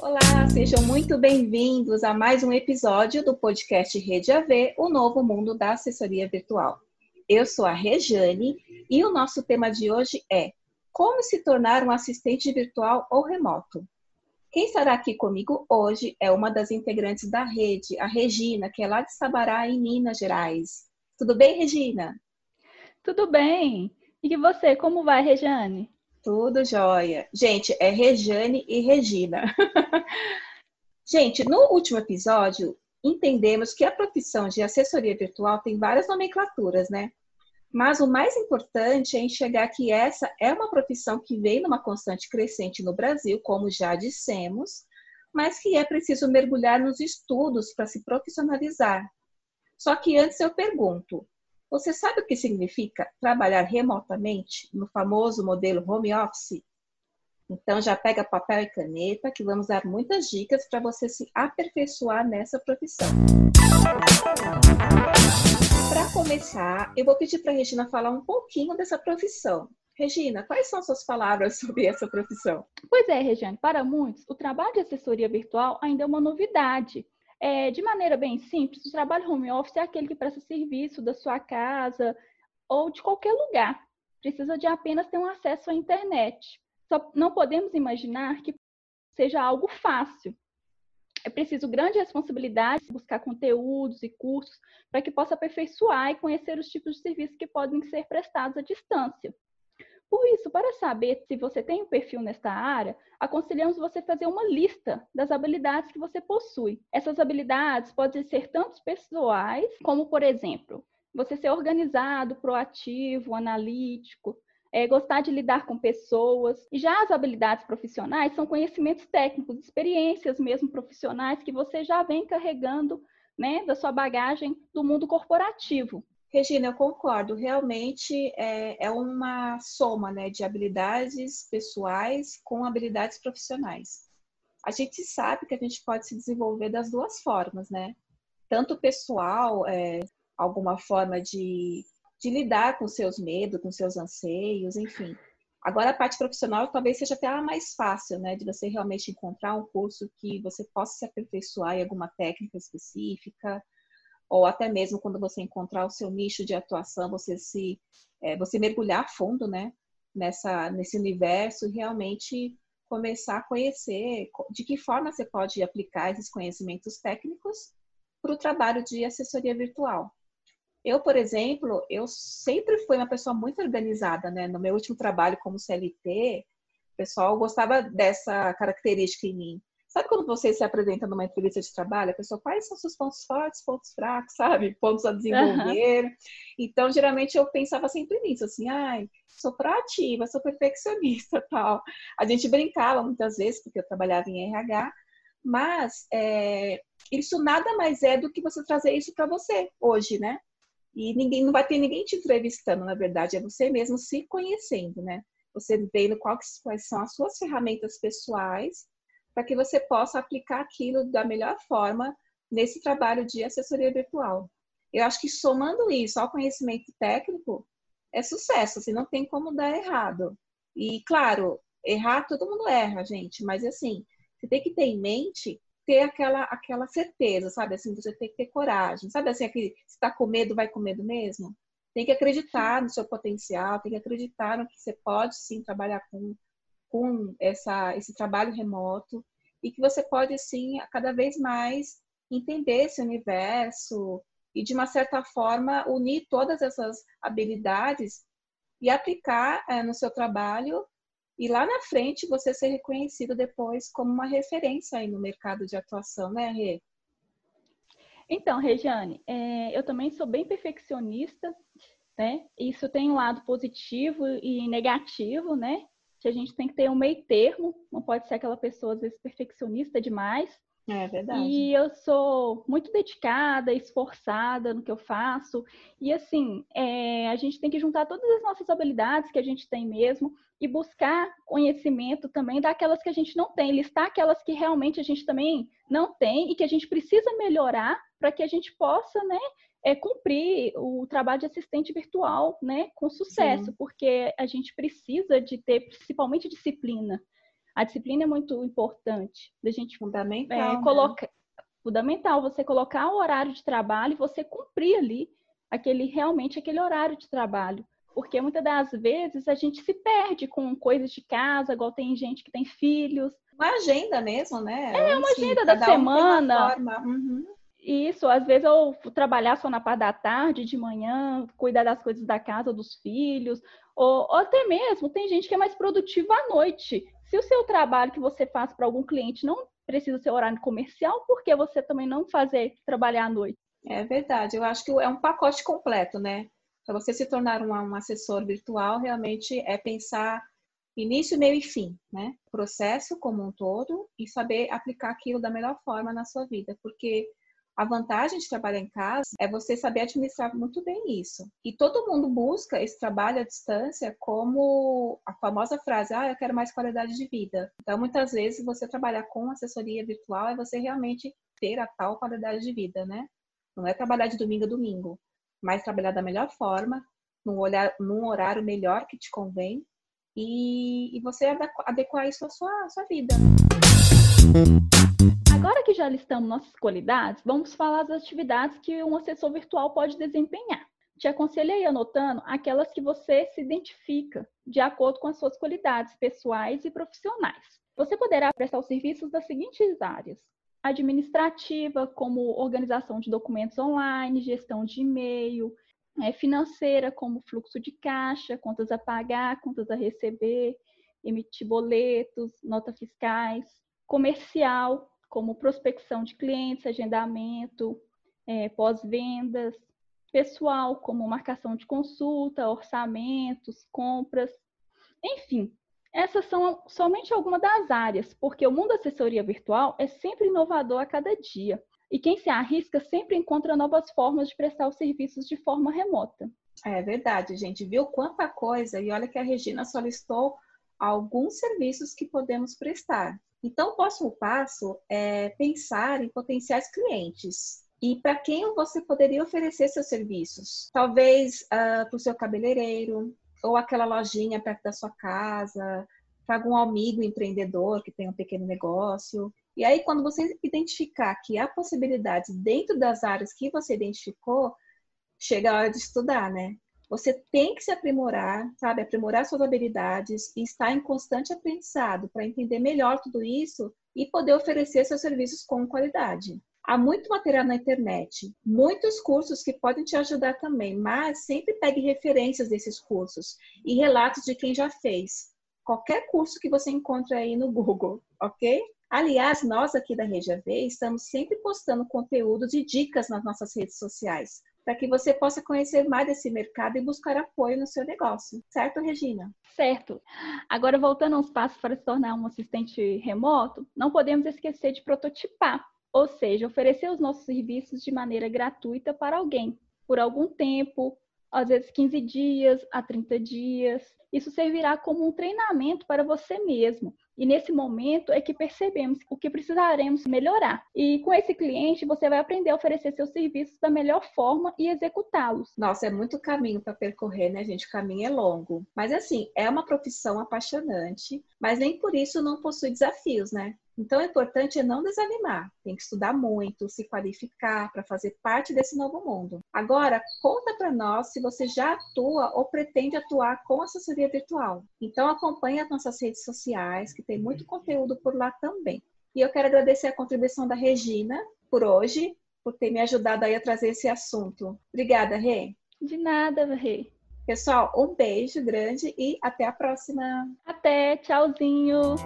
Olá, sejam muito bem-vindos a mais um episódio do podcast Rede AV, o novo mundo da assessoria virtual. Eu sou a Rejane e o nosso tema de hoje é Como se tornar um assistente virtual ou remoto? Quem estará aqui comigo hoje é uma das integrantes da rede, a Regina, que é lá de Sabará, em Minas Gerais. Tudo bem, Regina? Tudo bem. E você, como vai, Rejane? Tudo jóia. Gente, é Rejane e Regina. Gente, no último episódio, entendemos que a profissão de assessoria virtual tem várias nomenclaturas, né? Mas o mais importante é enxergar que essa é uma profissão que vem numa constante crescente no Brasil, como já dissemos, mas que é preciso mergulhar nos estudos para se profissionalizar. Só que antes eu pergunto: você sabe o que significa trabalhar remotamente no famoso modelo home office? Então já pega papel e caneta que vamos dar muitas dicas para você se aperfeiçoar nessa profissão. Para começar, eu vou pedir para a Regina falar um pouquinho dessa profissão. Regina, quais são suas palavras sobre essa profissão? Pois é, Regiane, para muitos, o trabalho de assessoria virtual ainda é uma novidade. É, de maneira bem simples, o trabalho home office é aquele que presta serviço da sua casa ou de qualquer lugar. Precisa de apenas ter um acesso à internet. Só não podemos imaginar que seja algo fácil é preciso grande responsabilidade buscar conteúdos e cursos para que possa aperfeiçoar e conhecer os tipos de serviços que podem ser prestados à distância. Por isso, para saber se você tem um perfil nesta área, aconselhamos você fazer uma lista das habilidades que você possui. Essas habilidades podem ser tanto pessoais, como, por exemplo, você ser organizado, proativo, analítico, é, gostar de lidar com pessoas. E já as habilidades profissionais são conhecimentos técnicos, experiências mesmo profissionais que você já vem carregando né, da sua bagagem do mundo corporativo. Regina, eu concordo. Realmente é, é uma soma né, de habilidades pessoais com habilidades profissionais. A gente sabe que a gente pode se desenvolver das duas formas, né? Tanto pessoal, é, alguma forma de de lidar com seus medos, com seus anseios, enfim. Agora, a parte profissional talvez seja até a mais fácil, né? De você realmente encontrar um curso que você possa se aperfeiçoar em alguma técnica específica, ou até mesmo quando você encontrar o seu nicho de atuação, você se é, você mergulhar a fundo, né? Nessa, nesse universo e realmente começar a conhecer de que forma você pode aplicar esses conhecimentos técnicos para o trabalho de assessoria virtual. Eu, por exemplo, eu sempre fui uma pessoa muito organizada, né? No meu último trabalho como CLT, o pessoal gostava dessa característica em mim. Sabe quando você se apresenta numa entrevista de trabalho, a pessoa, quais são seus pontos fortes, pontos fracos, sabe? Pontos a desenvolver. Uhum. Então, geralmente, eu pensava sempre nisso, assim, ai, sou proativa, sou perfeccionista, tal. A gente brincava muitas vezes, porque eu trabalhava em RH, mas é, isso nada mais é do que você trazer isso para você hoje, né? E ninguém não vai ter ninguém te entrevistando, na verdade, é você mesmo se conhecendo, né? Você vendo quais, quais são as suas ferramentas pessoais para que você possa aplicar aquilo da melhor forma nesse trabalho de assessoria virtual. Eu acho que somando isso ao conhecimento técnico, é sucesso, assim, não tem como dar errado. E, claro, errar todo mundo erra, gente, mas assim, você tem que ter em mente ter aquela, aquela certeza, sabe? Assim, você tem que ter coragem. Sabe assim, aquele, se tá com medo, vai com medo mesmo? Tem que acreditar no seu potencial, tem que acreditar no que você pode sim trabalhar com, com essa, esse trabalho remoto e que você pode sim cada vez mais entender esse universo e de uma certa forma unir todas essas habilidades e aplicar é, no seu trabalho e lá na frente você ser reconhecido depois como uma referência aí no mercado de atuação, né, Rê? Então, Regiane, é, eu também sou bem perfeccionista, né? Isso tem um lado positivo e negativo, né? Que a gente tem que ter um meio termo, não pode ser aquela pessoa, às vezes, perfeccionista demais. É verdade. E eu sou muito dedicada, esforçada no que eu faço. E assim, é, a gente tem que juntar todas as nossas habilidades que a gente tem mesmo e buscar conhecimento também daquelas que a gente não tem, listar aquelas que realmente a gente também não tem e que a gente precisa melhorar para que a gente possa, né, é, cumprir o trabalho de assistente virtual, né, com sucesso, Sim. porque a gente precisa de ter principalmente disciplina. A disciplina é muito importante, da gente fundamental, é, né? colocar fundamental você colocar o horário de trabalho e você cumprir ali aquele realmente aquele horário de trabalho. Porque muitas das vezes a gente se perde com coisas de casa, igual tem gente que tem filhos. Uma agenda mesmo, né? É, uma assim, agenda da semana. Uhum. Isso, às vezes eu trabalhar só na parte da tarde, de manhã, cuidar das coisas da casa, dos filhos, ou, ou até mesmo tem gente que é mais produtiva à noite. Se o seu trabalho que você faz para algum cliente não precisa ser horário comercial, por que você também não fazer trabalhar à noite? É verdade, eu acho que é um pacote completo, né? Para você se tornar um, um assessor virtual, realmente é pensar início, meio e fim, né? Processo como um todo e saber aplicar aquilo da melhor forma na sua vida, porque a vantagem de trabalhar em casa é você saber administrar muito bem isso. E todo mundo busca esse trabalho à distância como a famosa frase: ah, eu quero mais qualidade de vida. Então, muitas vezes, você trabalhar com assessoria virtual é você realmente ter a tal qualidade de vida, né? Não é trabalhar de domingo a domingo, mas trabalhar da melhor forma, num, olhar, num horário melhor que te convém e, e você adequar isso à sua, à sua vida. Agora que já listamos nossas qualidades, vamos falar das atividades que um assessor virtual pode desempenhar. Te aconselhei anotando aquelas que você se identifica de acordo com as suas qualidades pessoais e profissionais. Você poderá prestar os serviços das seguintes áreas: administrativa, como organização de documentos online, gestão de e-mail, é, financeira, como fluxo de caixa, contas a pagar, contas a receber, emitir boletos, notas fiscais, comercial, como prospecção de clientes, agendamento, é, pós-vendas, pessoal, como marcação de consulta, orçamentos, compras, enfim, essas são somente algumas das áreas, porque o mundo assessoria virtual é sempre inovador a cada dia. E quem se arrisca sempre encontra novas formas de prestar os serviços de forma remota. É verdade, gente. Viu quanta coisa? E olha que a Regina só listou alguns serviços que podemos prestar. Então, o próximo passo é pensar em potenciais clientes. E para quem você poderia oferecer seus serviços? Talvez uh, para o seu cabeleireiro, ou aquela lojinha perto da sua casa, para algum amigo empreendedor que tem um pequeno negócio. E aí, quando você identificar que há possibilidades dentro das áreas que você identificou, chega a hora de estudar, né? Você tem que se aprimorar, sabe? Aprimorar suas habilidades e estar em constante aprendizado para entender melhor tudo isso e poder oferecer seus serviços com qualidade. Há muito material na internet, muitos cursos que podem te ajudar também, mas sempre pegue referências desses cursos e relatos de quem já fez. Qualquer curso que você encontre aí no Google, ok? Aliás, nós aqui da Regia V estamos sempre postando conteúdo de dicas nas nossas redes sociais, para que você possa conhecer mais desse mercado e buscar apoio no seu negócio. Certo, Regina? Certo. Agora, voltando aos passos para se tornar um assistente remoto, não podemos esquecer de prototipar ou seja, oferecer os nossos serviços de maneira gratuita para alguém, por algum tempo, às vezes 15 dias a 30 dias. Isso servirá como um treinamento para você mesmo. E nesse momento é que percebemos o que precisaremos melhorar. E com esse cliente, você vai aprender a oferecer seus serviços da melhor forma e executá-los. Nossa, é muito caminho para percorrer, né, gente? O caminho é longo. Mas assim, é uma profissão apaixonante, mas nem por isso não possui desafios, né? Então, o importante é não desanimar. Tem que estudar muito, se qualificar para fazer parte desse novo mundo. Agora, conta para nós se você já atua ou pretende atuar com assessoria virtual. Então, acompanhe as nossas redes sociais, que tem muito conteúdo por lá também. E eu quero agradecer a contribuição da Regina por hoje, por ter me ajudado aí a trazer esse assunto. Obrigada, Rê. De nada, Rê. Pessoal, um beijo grande e até a próxima. Até, tchauzinho.